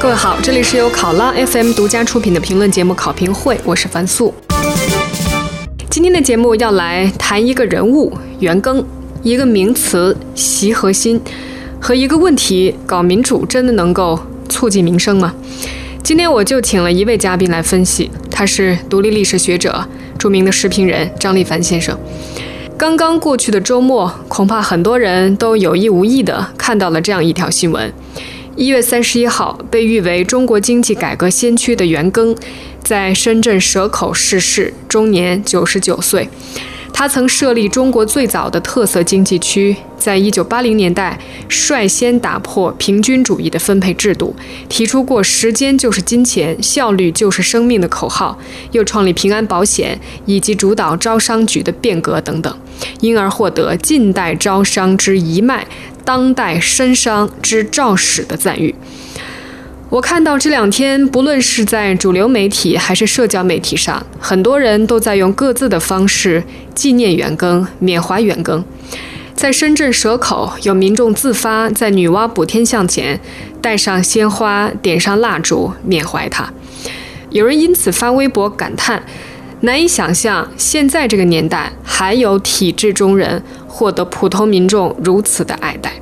各位好，这里是由考拉 FM 独家出品的评论节目《考评会》，我是樊素。今天的节目要来谈一个人物袁庚，一个名词习核心，和一个问题搞民主真的能够促进民生吗？今天我就请了一位嘉宾来分析，他是独立历史学者、著名的时评人张立凡先生。刚刚过去的周末，恐怕很多人都有意无意地看到了这样一条新闻：一月三十一号，被誉为中国经济改革先驱的袁庚，在深圳蛇口逝世，终年九十九岁。他曾设立中国最早的特色经济区，在一九八零年代率先打破平均主义的分配制度，提出过“时间就是金钱，效率就是生命”的口号，又创立平安保险，以及主导招商局的变革等等，因而获得“近代招商之一脉，当代深商之肇始”的赞誉。我看到这两天，不论是在主流媒体还是社交媒体上，很多人都在用各自的方式纪念袁庚、缅怀袁庚。在深圳蛇口，有民众自发在女娲补天像前带上鲜花、点上蜡烛缅怀他。有人因此发微博感叹：难以想象现在这个年代还有体制中人获得普通民众如此的爱戴。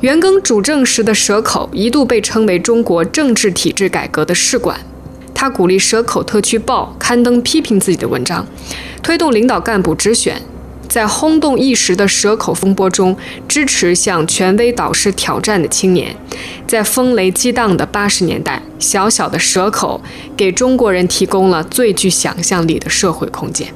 袁庚主政时的蛇口一度被称为中国政治体制改革的试管。他鼓励蛇口特区报刊登批评自己的文章，推动领导干部直选，在轰动一时的蛇口风波中支持向权威导师挑战的青年。在风雷激荡的八十年代，小小的蛇口给中国人提供了最具想象力的社会空间。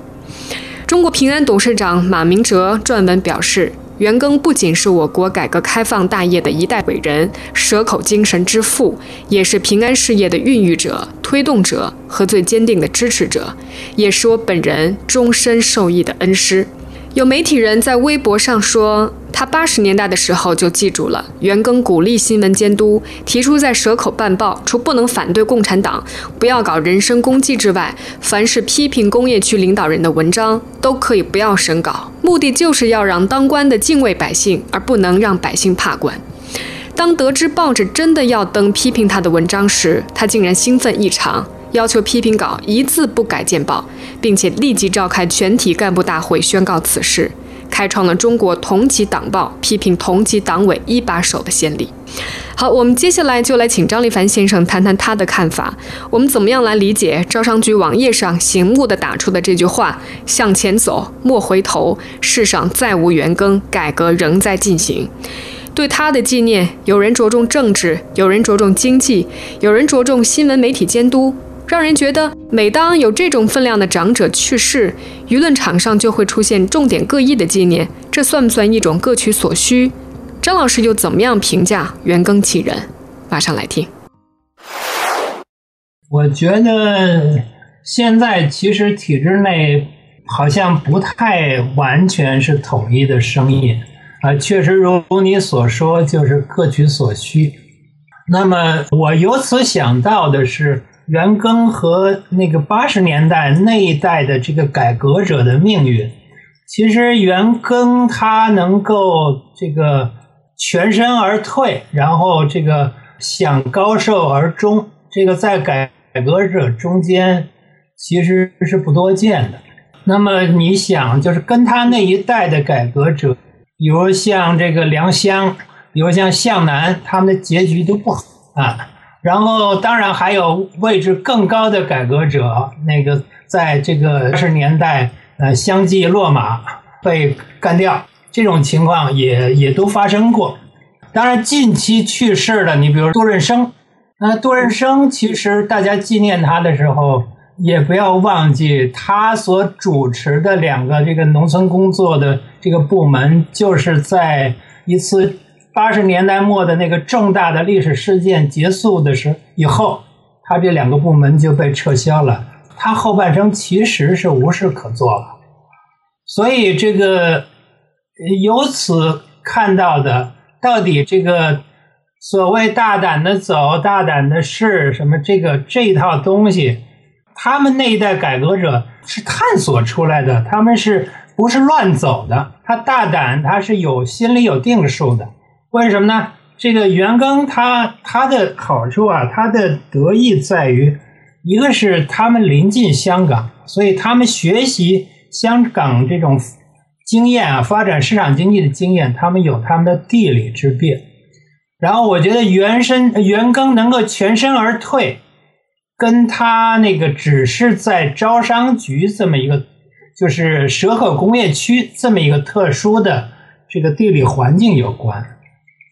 中国平安董事长马明哲撰文表示。袁庚不仅是我国改革开放大业的一代伟人、蛇口精神之父，也是平安事业的孕育者、推动者和最坚定的支持者，也是我本人终身受益的恩师。有媒体人在微博上说，他八十年代的时候就记住了袁庚鼓励新闻监督，提出在蛇口办报，除不能反对共产党、不要搞人身攻击之外，凡是批评工业区领导人的文章都可以不要审稿，目的就是要让当官的敬畏百姓，而不能让百姓怕官。当得知报纸真的要登批评他的文章时，他竟然兴奋异常。要求批评稿一字不改见报，并且立即召开全体干部大会宣告此事，开创了中国同级党报批评同级党委一把手的先例。好，我们接下来就来请张立凡先生谈谈他的看法。我们怎么样来理解招商局网页上醒目的打出的这句话：“向前走，莫回头，世上再无袁庚，改革仍在进行。”对他的纪念，有人着重政治，有人着重经济，有人着重新闻媒体监督。让人觉得，每当有这种分量的长者去世，舆论场上就会出现重点各异的纪念，这算不算一种各取所需？张老师又怎么样评价袁庚其人？马上来听。我觉得现在其实体制内好像不太完全是统一的声音啊，确实如你所说，就是各取所需。那么我由此想到的是。袁庚和那个八十年代那一代的这个改革者的命运，其实袁庚他能够这个全身而退，然后这个享高寿而终，这个在改革者中间其实是不多见的。那么你想，就是跟他那一代的改革者，比如像这个梁湘，比如像向南，他们的结局都不好啊。然后，当然还有位置更高的改革者，那个在这个二十年代，呃，相继落马被干掉，这种情况也也都发生过。当然，近期去世的，你比如杜润生，那杜润生其实大家纪念他的时候，也不要忘记他所主持的两个这个农村工作的这个部门，就是在一次。八十年代末的那个重大的历史事件结束的时以后，他这两个部门就被撤销了。他后半生其实是无事可做了。所以这个由此看到的，到底这个所谓大胆的走、大胆的试什么这个这套东西，他们那一代改革者是探索出来的，他们是不是乱走的？他大胆，他是有心里有定数的。为什么呢？这个袁庚他他的好处啊，他的得意在于，一个是他们临近香港，所以他们学习香港这种经验啊，发展市场经济的经验，他们有他们的地理之便。然后我觉得袁身袁庚能够全身而退，跟他那个只是在招商局这么一个，就是蛇口工业区这么一个特殊的这个地理环境有关。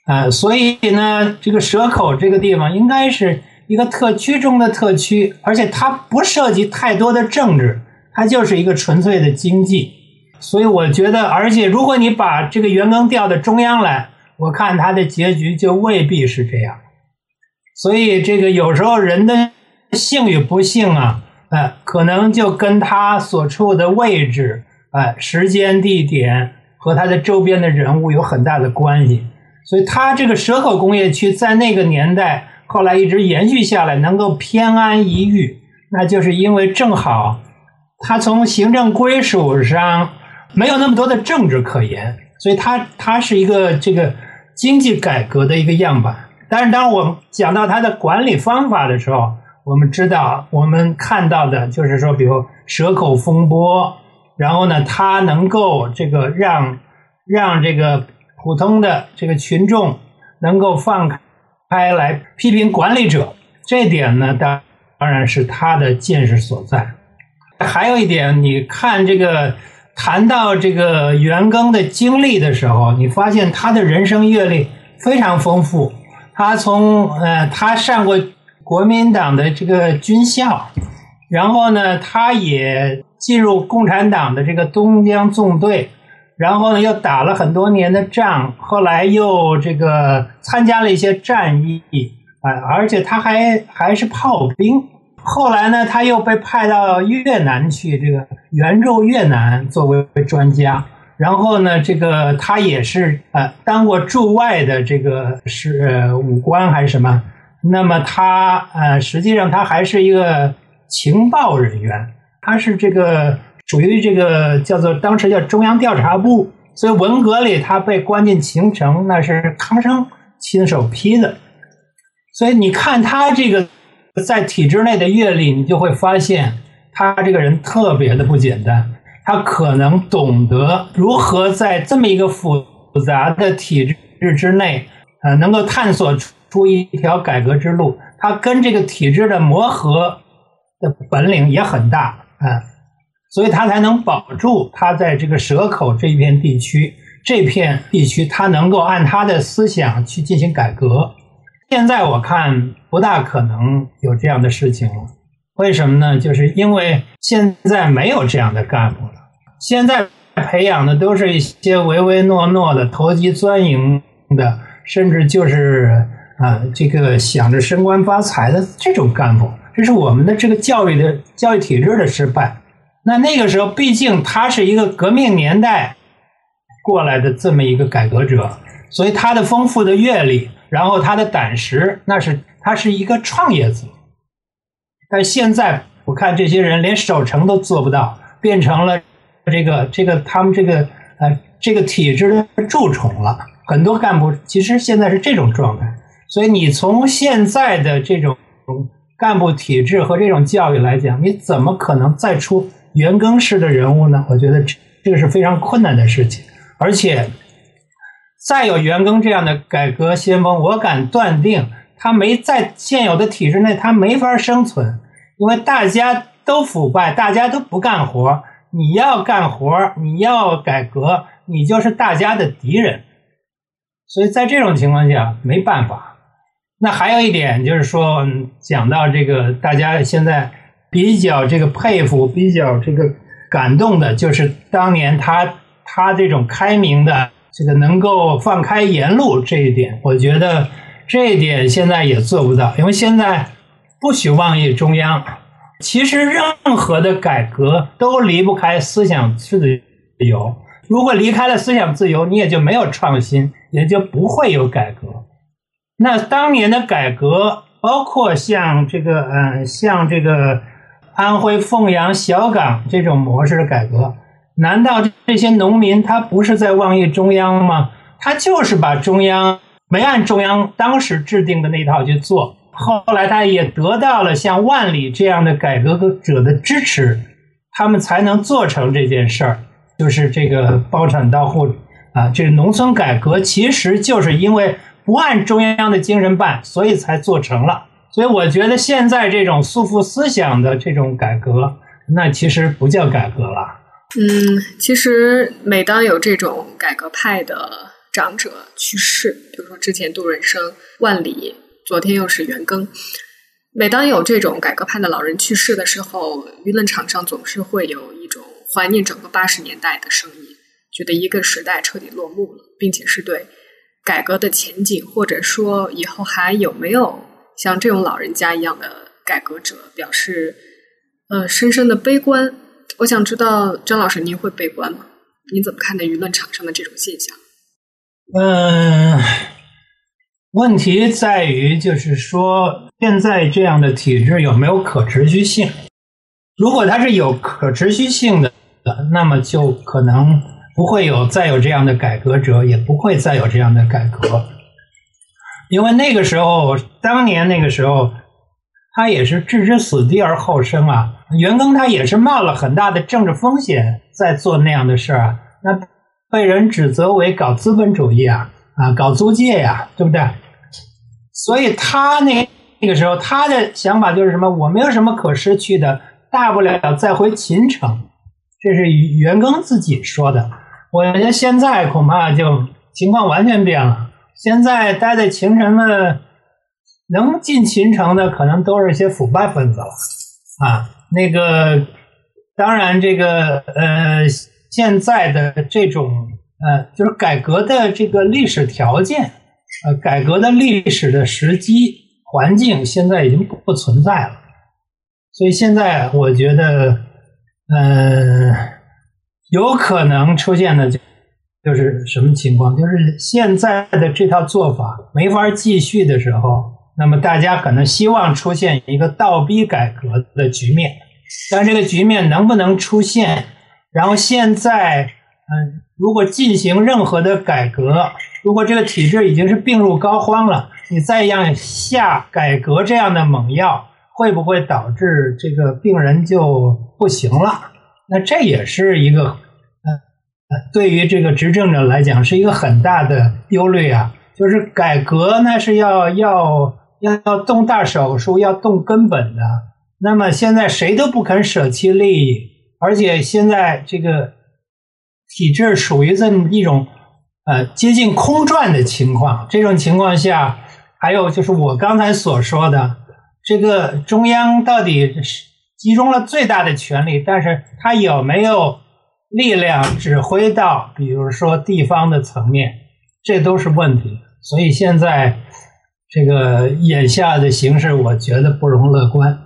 啊，所以呢，这个蛇口这个地方应该是一个特区中的特区，而且它不涉及太多的政治，它就是一个纯粹的经济。所以我觉得，而且如果你把这个袁庚调到中央来，我看他的结局就未必是这样。所以这个有时候人的幸与不幸啊，呃，可能就跟他所处的位置、呃，时间、地点和他的周边的人物有很大的关系。所以，他这个蛇口工业区在那个年代后来一直延续下来，能够偏安一隅，那就是因为正好他从行政归属上没有那么多的政治可言，所以他他是一个这个经济改革的一个样板。但是，当我们讲到他的管理方法的时候，我们知道我们看到的就是说，比如蛇口风波，然后呢，他能够这个让让这个。普通的这个群众能够放开来批评管理者，这点呢，当当然是他的见识所在。还有一点，你看这个谈到这个袁庚的经历的时候，你发现他的人生阅历非常丰富。他从呃，他上过国民党的这个军校，然后呢，他也进入共产党的这个东江纵队。然后呢，又打了很多年的仗，后来又这个参加了一些战役，啊，而且他还还是炮兵。后来呢，他又被派到越南去，这个援助越南作为专家。然后呢，这个他也是呃当过驻外的这个是武官还是什么？那么他呃实际上他还是一个情报人员，他是这个。属于这个叫做当时叫中央调查部，所以文革里他被关进秦城，那是康生亲手批的。所以你看他这个在体制内的阅历，你就会发现他这个人特别的不简单。他可能懂得如何在这么一个复杂的体制之内，呃，能够探索出一条改革之路。他跟这个体制的磨合的本领也很大啊。所以他才能保住他在这个蛇口这一片地区，这片地区他能够按他的思想去进行改革。现在我看不大可能有这样的事情了。为什么呢？就是因为现在没有这样的干部了。现在培养的都是一些唯唯诺诺的、投机钻营的，甚至就是啊，这个想着升官发财的这种干部。这是我们的这个教育的教育体制的失败。那那个时候，毕竟他是一个革命年代过来的这么一个改革者，所以他的丰富的阅历，然后他的胆识，那是他是一个创业者。但现在我看这些人连守城都做不到，变成了这个这个他们这个呃这个体制的蛀虫了。很多干部其实现在是这种状态，所以你从现在的这种干部体制和这种教育来讲，你怎么可能再出？袁庚式的人物呢？我觉得这这个是非常困难的事情，而且再有袁庚这样的改革先锋，我敢断定他没在现有的体制内，他没法生存，因为大家都腐败，大家都不干活。你要干活，你要改革，你就是大家的敌人。所以在这种情况下，没办法。那还有一点就是说，讲到这个，大家现在。比较这个佩服，比较这个感动的，就是当年他他这种开明的，这个能够放开言路这一点，我觉得这一点现在也做不到，因为现在不许妄议中央。其实任何的改革都离不开思想自由，如果离开了思想自由，你也就没有创新，也就不会有改革。那当年的改革，包括像这个，嗯，像这个。安徽凤阳小岗这种模式的改革，难道这些农民他不是在妄议中央吗？他就是把中央没按中央当时制定的那套去做。后来他也得到了像万里这样的改革者的支持，他们才能做成这件事儿，就是这个包产到户啊，这个农村改革其实就是因为不按中央的精神办，所以才做成了。所以我觉得现在这种束缚思想的这种改革，那其实不叫改革了。嗯，其实每当有这种改革派的长者去世，比如说之前杜润生、万里。昨天又是元庚，每当有这种改革派的老人去世的时候，舆论场上总是会有一种怀念整个八十年代的声音，觉得一个时代彻底落幕了，并且是对改革的前景，或者说以后还有没有像这种老人家一样的改革者，表示呃深深的悲观。我想知道张老师，您会悲观吗？您怎么看待舆论场上的这种现象？嗯。问题在于，就是说，现在这样的体制有没有可持续性？如果它是有可持续性的，那么就可能不会有再有这样的改革者，也不会再有这样的改革。因为那个时候，当年那个时候，他也是置之死地而后生啊。袁庚他也是冒了很大的政治风险在做那样的事儿啊，那被人指责为搞资本主义啊，啊，搞租界呀，对不对？所以他那那个时候，他的想法就是什么？我没有什么可失去的，大不了再回秦城。这是袁庚自己说的。我觉得现在恐怕就情况完全变了。现在待在秦城的，能进秦城的，可能都是一些腐败分子了。啊，那个当然，这个呃，现在的这种呃，就是改革的这个历史条件。呃，改革的历史的时机环境现在已经不存在了，所以现在我觉得，嗯，有可能出现的就就是什么情况？就是现在的这套做法没法继续的时候，那么大家可能希望出现一个倒逼改革的局面，但这个局面能不能出现？然后现在，嗯，如果进行任何的改革。如果这个体制已经是病入膏肓了，你再让下改革这样的猛药，会不会导致这个病人就不行了？那这也是一个，对于这个执政者来讲是一个很大的忧虑啊。就是改革那是要要要要动大手术，要动根本的。那么现在谁都不肯舍弃利益，而且现在这个体制属于这么一种。呃，接近空转的情况，这种情况下，还有就是我刚才所说的，这个中央到底是集中了最大的权力，但是他有没有力量指挥到，比如说地方的层面，这都是问题。所以现在这个眼下的形势，我觉得不容乐观。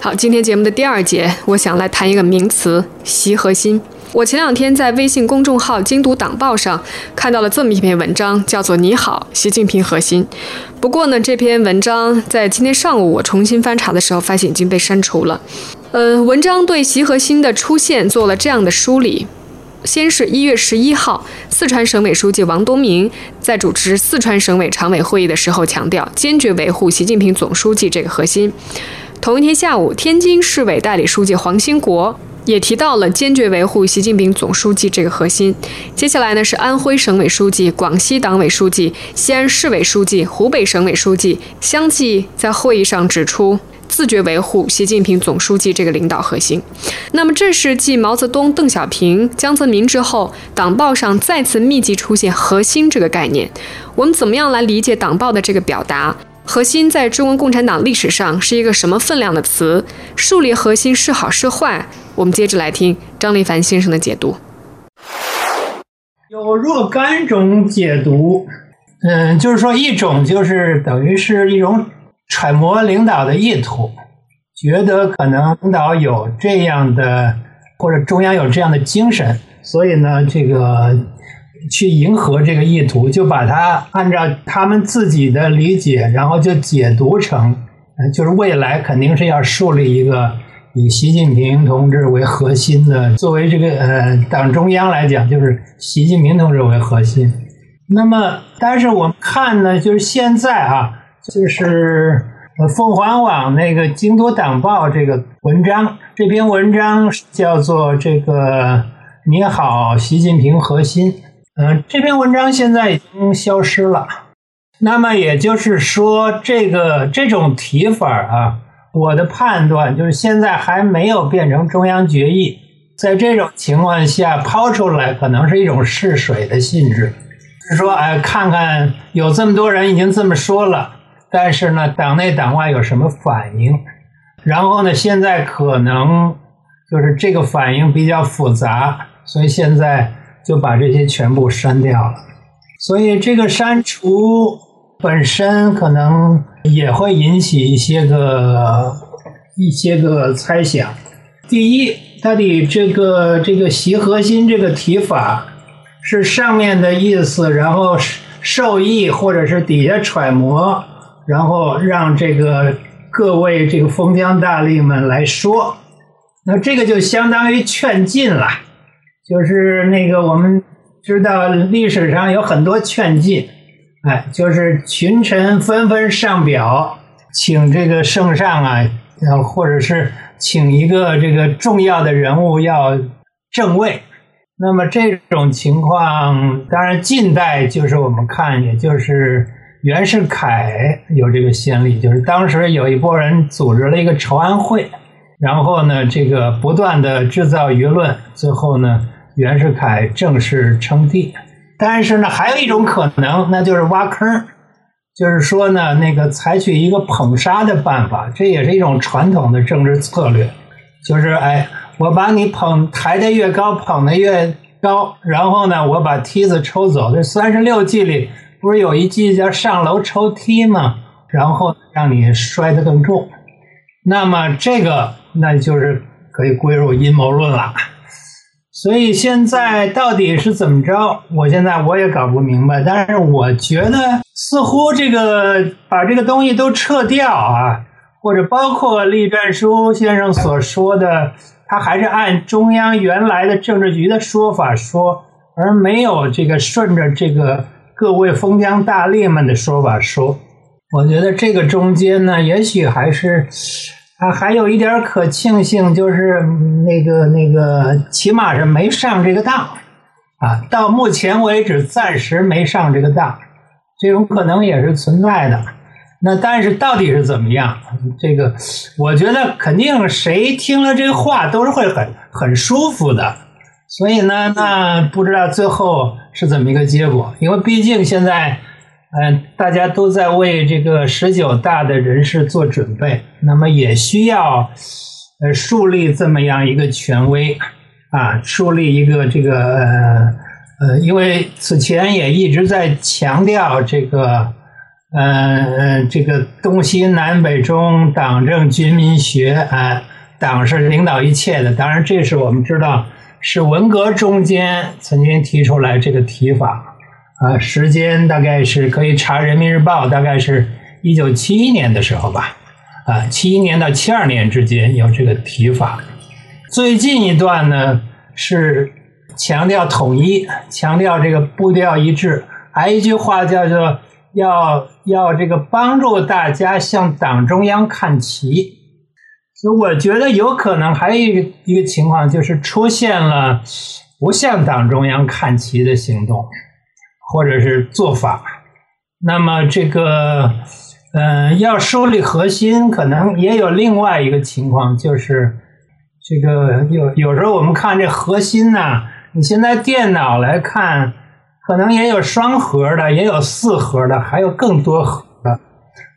好，今天节目的第二节，我想来谈一个名词——习核心。我前两天在微信公众号“精读党报”上看到了这么一篇文章，叫做《你好，习近平核心》。不过呢，这篇文章在今天上午我重新翻查的时候，发现已经被删除了。呃，文章对习核心的出现做了这样的梳理：先是一月十一号，四川省委书记王东明在主持四川省委常委会议的时候强调，坚决维护习近平总书记这个核心。同一天下午，天津市委代理书记黄兴国。也提到了坚决维护习近平总书记这个核心。接下来呢是安徽省委书记、广西党委书记、西安市委书记、湖北省委书记相继在会议上指出，自觉维护习近平总书记这个领导核心。那么这是继毛泽东、邓小平、江泽民之后，党报上再次密集出现“核心”这个概念。我们怎么样来理解党报的这个表达？核心在中国共产党历史上是一个什么分量的词？树立核心是好是坏？我们接着来听张立凡先生的解读。有若干种解读，嗯，就是说一种就是等于是一种揣摩领导的意图，觉得可能领导有这样的或者中央有这样的精神，所以呢，这个。去迎合这个意图，就把它按照他们自己的理解，然后就解读成，就是未来肯定是要树立一个以习近平同志为核心的，作为这个呃党中央来讲，就是习近平同志为核心。那么，但是我们看呢，就是现在啊，就是呃凤凰网那个《京都党报》这个文章，这篇文章叫做这个“你好，习近平核心”。嗯，这篇文章现在已经消失了。那么也就是说，这个这种提法啊，我的判断就是现在还没有变成中央决议。在这种情况下抛出来，可能是一种试水的性质。是说，哎，看看有这么多人已经这么说了，但是呢，党内党外有什么反应？然后呢，现在可能就是这个反应比较复杂，所以现在就把这些全部删掉了。所以这个删除本身可能也会引起一些个一些个猜想。第一，到底这个这个习核心这个提法。是上面的意思，然后受益或者是底下揣摩，然后让这个各位这个封疆大吏们来说，那这个就相当于劝进了，就是那个我们知道历史上有很多劝进，哎，就是群臣纷纷上表，请这个圣上啊，要或者是请一个这个重要的人物要正位。那么这种情况，当然近代就是我们看，也就是袁世凯有这个先例，就是当时有一波人组织了一个筹安会，然后呢，这个不断的制造舆论，最后呢，袁世凯正式称帝。但是呢，还有一种可能，那就是挖坑，就是说呢，那个采取一个捧杀的办法，这也是一种传统的政治策略，就是哎。我把你捧抬得越高，捧得越高，然后呢，我把梯子抽走。这三十六计里不是有一句叫上楼抽梯吗？然后让你摔得更重。那么这个那就是可以归入阴谋论了。所以现在到底是怎么着？我现在我也搞不明白。但是我觉得似乎这个把这个东西都撤掉啊，或者包括栗战书先生所说的。他还是按中央原来的政治局的说法说，而没有这个顺着这个各位封疆大吏们的说法说。我觉得这个中间呢，也许还是啊，还有一点可庆幸，就是那个那个，起码是没上这个当啊。到目前为止，暂时没上这个当，这种可能也是存在的。那但是到底是怎么样？这个我觉得肯定谁听了这话都是会很很舒服的。所以呢，那不知道最后是怎么一个结果？因为毕竟现在，嗯，大家都在为这个十九大的人事做准备，那么也需要呃树立这么样一个权威啊，树立一个这个呃呃，因为此前也一直在强调这个。嗯这个东西南北中，党政军民学啊，党是领导一切的。当然，这是我们知道是文革中间曾经提出来这个提法啊，时间大概是可以查《人民日报》，大概是一九七一年的时候吧，啊，七一年到七二年之间有这个提法。最近一段呢是强调统一，强调这个步调一致，还一句话叫做。要要这个帮助大家向党中央看齐，我觉得有可能还有一个一个情况，就是出现了不向党中央看齐的行动，或者是做法。那么这个，嗯，要梳理核心，可能也有另外一个情况，就是这个有有时候我们看这核心呢，你现在电脑来看。可能也有双核的，也有四核的，还有更多核。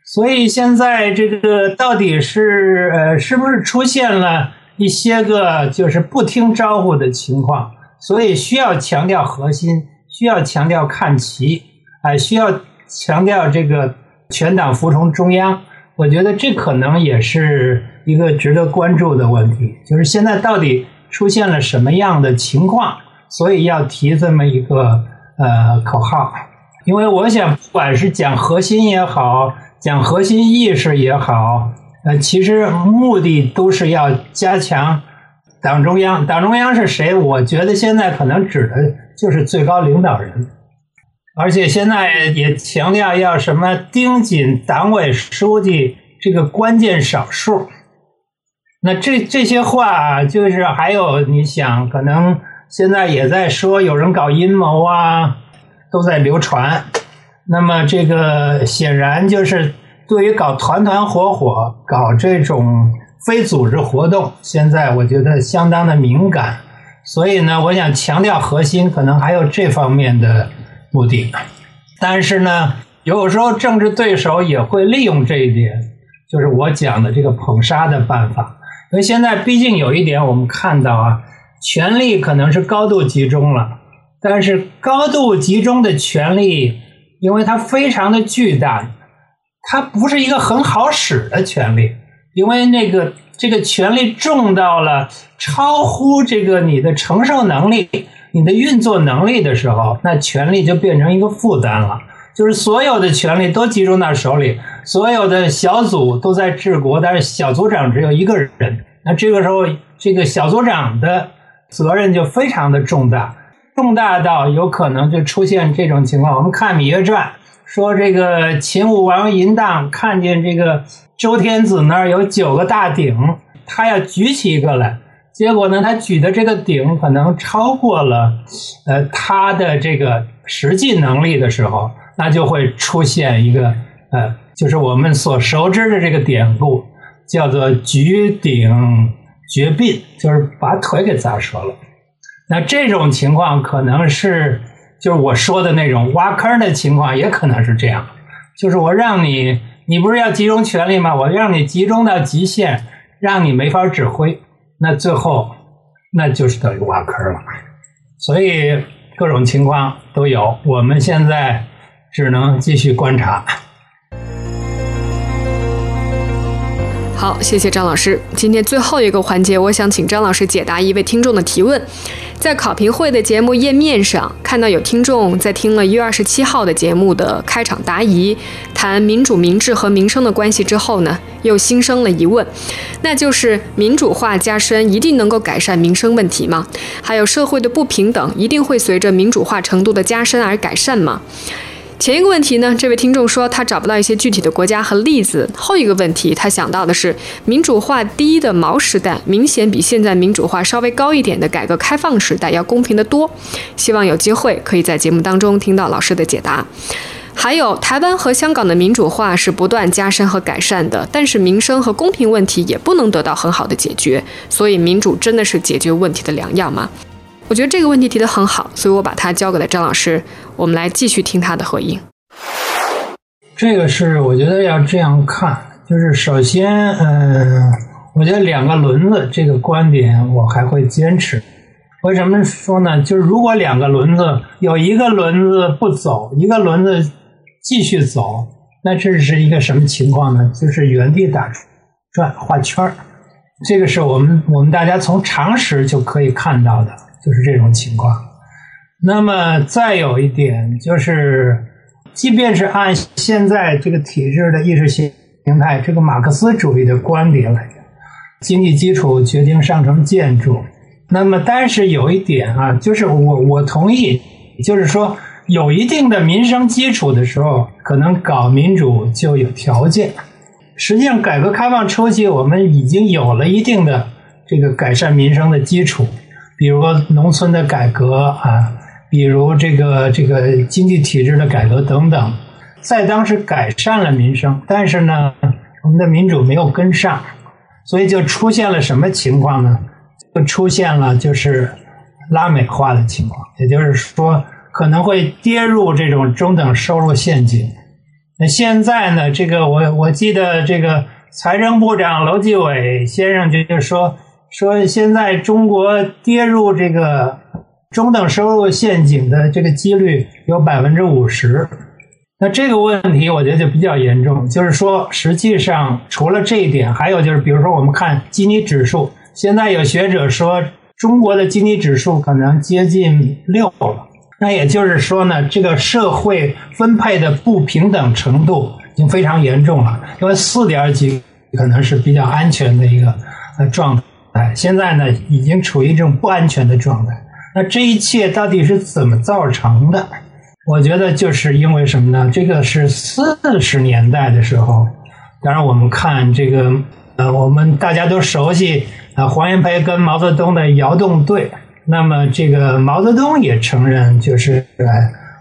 所以现在这个到底是呃，是不是出现了一些个就是不听招呼的情况？所以需要强调核心，需要强调看齐，啊，需要强调这个全党服从中央。我觉得这可能也是一个值得关注的问题，就是现在到底出现了什么样的情况？所以要提这么一个。呃，口号，因为我想，不管是讲核心也好，讲核心意识也好，呃，其实目的都是要加强党中央。党中央是谁？我觉得现在可能指的就是最高领导人，而且现在也强调要什么盯紧党委书记这个关键少数。那这这些话，就是还有你想，可能现在也在说有人搞阴谋啊，都在流传。那么这个显然就是。对于搞团团伙伙、搞这种非组织活动，现在我觉得相当的敏感，所以呢，我想强调核心，可能还有这方面的目的。但是呢，有时候政治对手也会利用这一点，就是我讲的这个捧杀的办法。因为现在毕竟有一点，我们看到啊，权力可能是高度集中了，但是高度集中的权力，因为它非常的巨大。它不是一个很好使的权利，因为那个这个权力重到了超乎这个你的承受能力、你的运作能力的时候，那权力就变成一个负担了。就是所有的权力都集中到手里，所有的小组都在治国，但是小组长只有一个人，那这个时候这个小组长的责任就非常的重大，重大到有可能就出现这种情况。我们看《芈月传》。说这个秦武王嬴荡看见这个周天子那儿有九个大鼎，他要举起一个来，结果呢，他举的这个鼎可能超过了呃他的这个实际能力的时候，那就会出现一个呃，就是我们所熟知的这个典故，叫做举鼎绝膑，就是把腿给砸折了。那这种情况可能是。就是我说的那种挖坑的情况，也可能是这样。就是我让你，你不是要集中权力吗？我让你集中到极限，让你没法指挥，那最后那就是等于挖坑了。所以各种情况都有，我们现在只能继续观察。好，谢谢张老师。今天最后一个环节，我想请张老师解答一位听众的提问。在考评会的节目页面上，看到有听众在听了一月二十七号的节目的开场答疑，谈民主、民治和民生的关系之后呢，又心生了疑问，那就是民主化加深一定能够改善民生问题吗？还有社会的不平等一定会随着民主化程度的加深而改善吗？前一个问题呢，这位听众说他找不到一些具体的国家和例子。后一个问题，他想到的是民主化低的毛时代，明显比现在民主化稍微高一点的改革开放时代要公平的多。希望有机会可以在节目当中听到老师的解答。还有台湾和香港的民主化是不断加深和改善的，但是民生和公平问题也不能得到很好的解决。所以民主真的是解决问题的良药吗？我觉得这个问题提得很好，所以我把它交给了张老师。我们来继续听他的回应。这个是我觉得要这样看，就是首先，嗯，我觉得两个轮子这个观点我还会坚持。为什么说呢？就是如果两个轮子有一个轮子不走，一个轮子继续走，那这是一个什么情况呢？就是原地打转、画圈儿。这个是我们我们大家从常识就可以看到的，就是这种情况。那么再有一点就是，即便是按现在这个体制的意识形态，这个马克思主义的观点来讲，经济基础决定上层建筑。那么，但是有一点啊，就是我我同意，就是说有一定的民生基础的时候，可能搞民主就有条件。实际上，改革开放初期，我们已经有了一定的这个改善民生的基础，比如农村的改革啊。比如这个这个经济体制的改革等等，在当时改善了民生，但是呢，我们的民主没有跟上，所以就出现了什么情况呢？就出现了就是拉美化的情况，也就是说可能会跌入这种中等收入陷阱。那现在呢，这个我我记得这个财政部长楼继伟先生就就说说现在中国跌入这个。中等收入陷阱的这个几率有百分之五十，那这个问题我觉得就比较严重。就是说，实际上除了这一点，还有就是，比如说我们看基尼指数，现在有学者说中国的基尼指数可能接近六了。那也就是说呢，这个社会分配的不平等程度已经非常严重了。因为四点几可能是比较安全的一个呃状态。哎现在呢，已经处于这种不安全的状态。那这一切到底是怎么造成的？我觉得就是因为什么呢？这个是四十年代的时候，当然我们看这个呃，我们大家都熟悉啊，黄炎培跟毛泽东的窑洞对。那么这个毛泽东也承认，就是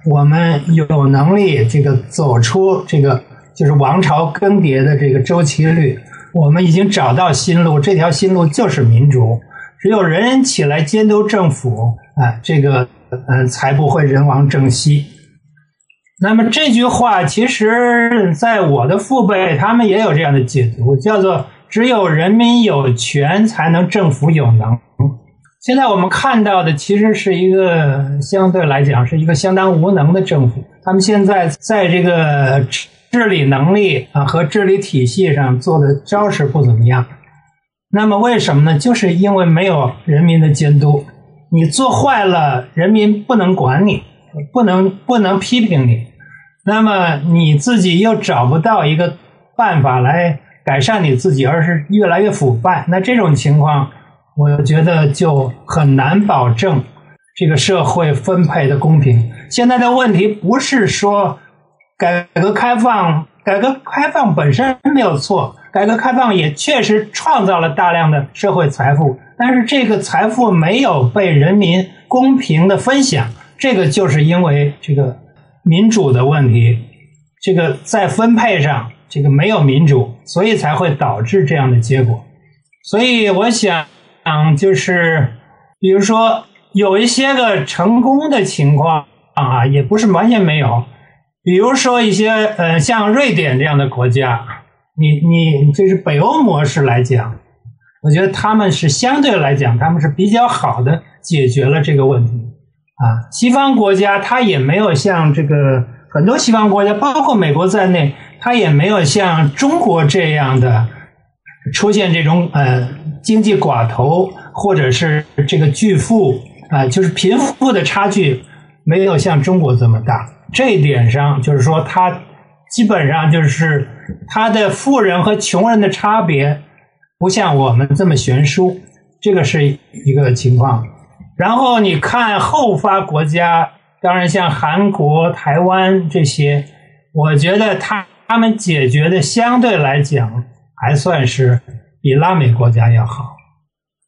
我们有能力这个走出这个就是王朝更迭的这个周期率，我们已经找到新路，这条新路就是民主，只有人人起来监督政府，啊，这个嗯才不会人亡政息。那么这句话其实在我的父辈他们也有这样的解读，叫做只有人民有权，才能政府有能。现在我们看到的其实是一个相对来讲是一个相当无能的政府。他们现在在这个治理能力啊和治理体系上做的招式不怎么样。那么为什么呢？就是因为没有人民的监督。你做坏了，人民不能管你，不能不能批评你。那么你自己又找不到一个办法来改善你自己，而是越来越腐败。那这种情况。我觉得就很难保证这个社会分配的公平。现在的问题不是说改革开放，改革开放本身没有错，改革开放也确实创造了大量的社会财富，但是这个财富没有被人民公平的分享，这个就是因为这个民主的问题，这个在分配上这个没有民主，所以才会导致这样的结果。所以我想。嗯，就是，比如说有一些个成功的情况啊，也不是完全没有。比如说一些呃，像瑞典这样的国家，你你就是北欧模式来讲，我觉得他们是相对来讲，他们是比较好的解决了这个问题啊。西方国家它也没有像这个很多西方国家，包括美国在内，它也没有像中国这样的出现这种呃。经济寡头或者是这个巨富啊，就是贫富的差距没有像中国这么大。这一点上，就是说，他基本上就是他的富人和穷人的差别不像我们这么悬殊，这个是一个情况。然后你看后发国家，当然像韩国、台湾这些，我觉得他他们解决的相对来讲还算是。比拉美国家要好，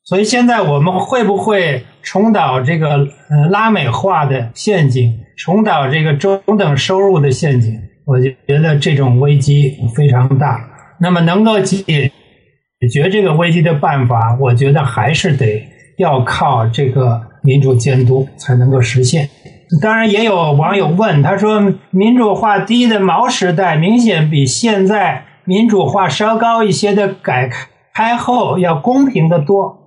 所以现在我们会不会重蹈这个呃拉美化的陷阱，重蹈这个中等收入的陷阱？我就觉得这种危机非常大。那么能够解解决这个危机的办法，我觉得还是得要靠这个民主监督才能够实现。当然，也有网友问，他说民主化低的毛时代，明显比现在民主化稍高一些的改。开后要公平的多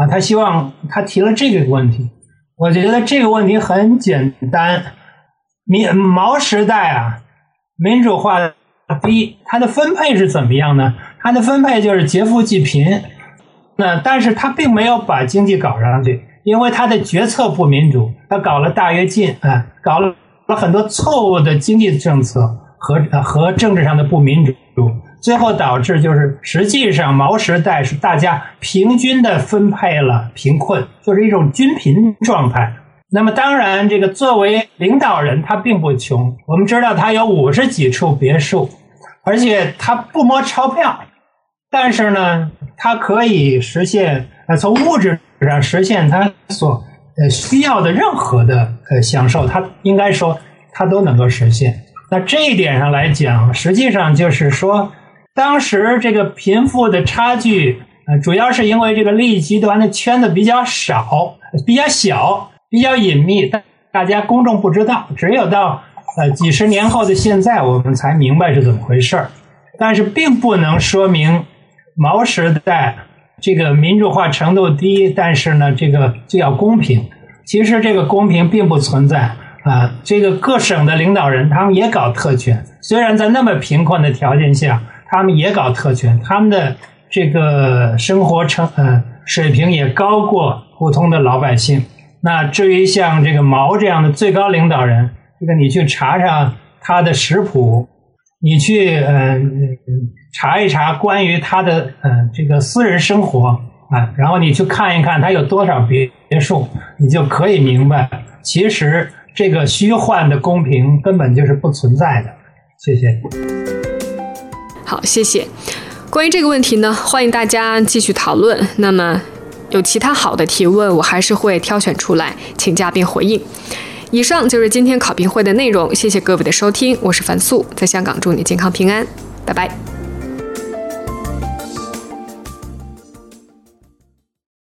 啊！他希望他提了这个问题，我觉得这个问题很简单。民毛时代啊，民主化低，它的分配是怎么样呢？它的分配就是劫富济贫。那但是他并没有把经济搞上去，因为他的决策不民主，他搞了大跃进啊，搞了很多错误的经济政策和和政治上的不民主。最后导致就是，实际上毛时代是大家平均的分配了贫困，就是一种均贫状态。那么当然，这个作为领导人，他并不穷。我们知道他有五十几处别墅，而且他不摸钞票，但是呢，他可以实现呃从物质上实现他所呃需要的任何的呃享受，他应该说他都能够实现。那这一点上来讲，实际上就是说。当时这个贫富的差距，呃，主要是因为这个利益集团的圈子比较少、比较小、比较隐秘，大大家公众不知道。只有到呃几十年后的现在，我们才明白是怎么回事儿。但是并不能说明毛时代这个民主化程度低，但是呢，这个就要公平。其实这个公平并不存在啊。这个各省的领导人他们也搞特权，虽然在那么贫困的条件下。他们也搞特权，他们的这个生活成呃水平也高过普通的老百姓。那至于像这个毛这样的最高领导人，这个你去查查他的食谱，你去嗯查一查关于他的嗯这个私人生活啊，然后你去看一看他有多少别别墅，你就可以明白，其实这个虚幻的公平根本就是不存在的。谢谢。好，谢谢。关于这个问题呢，欢迎大家继续讨论。那么有其他好的提问，我还是会挑选出来请嘉宾回应。以上就是今天考评会的内容，谢谢各位的收听，我是樊素，在香港祝你健康平安，拜拜。